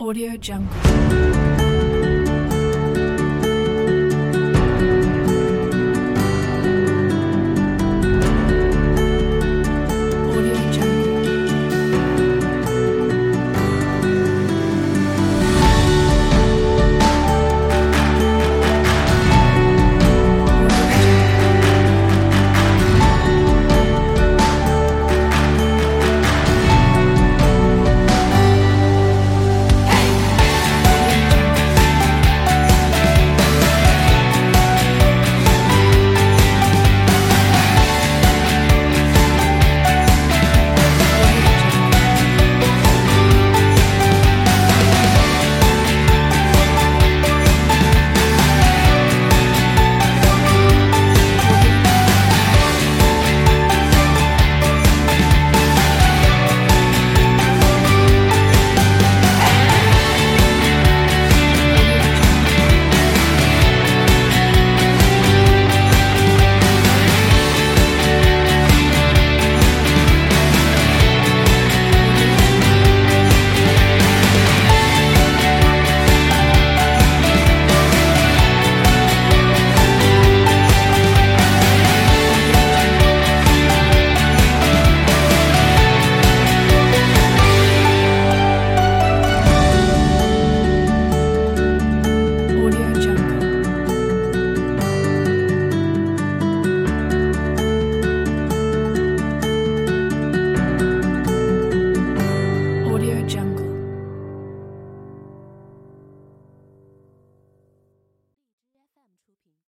Audio Jungle.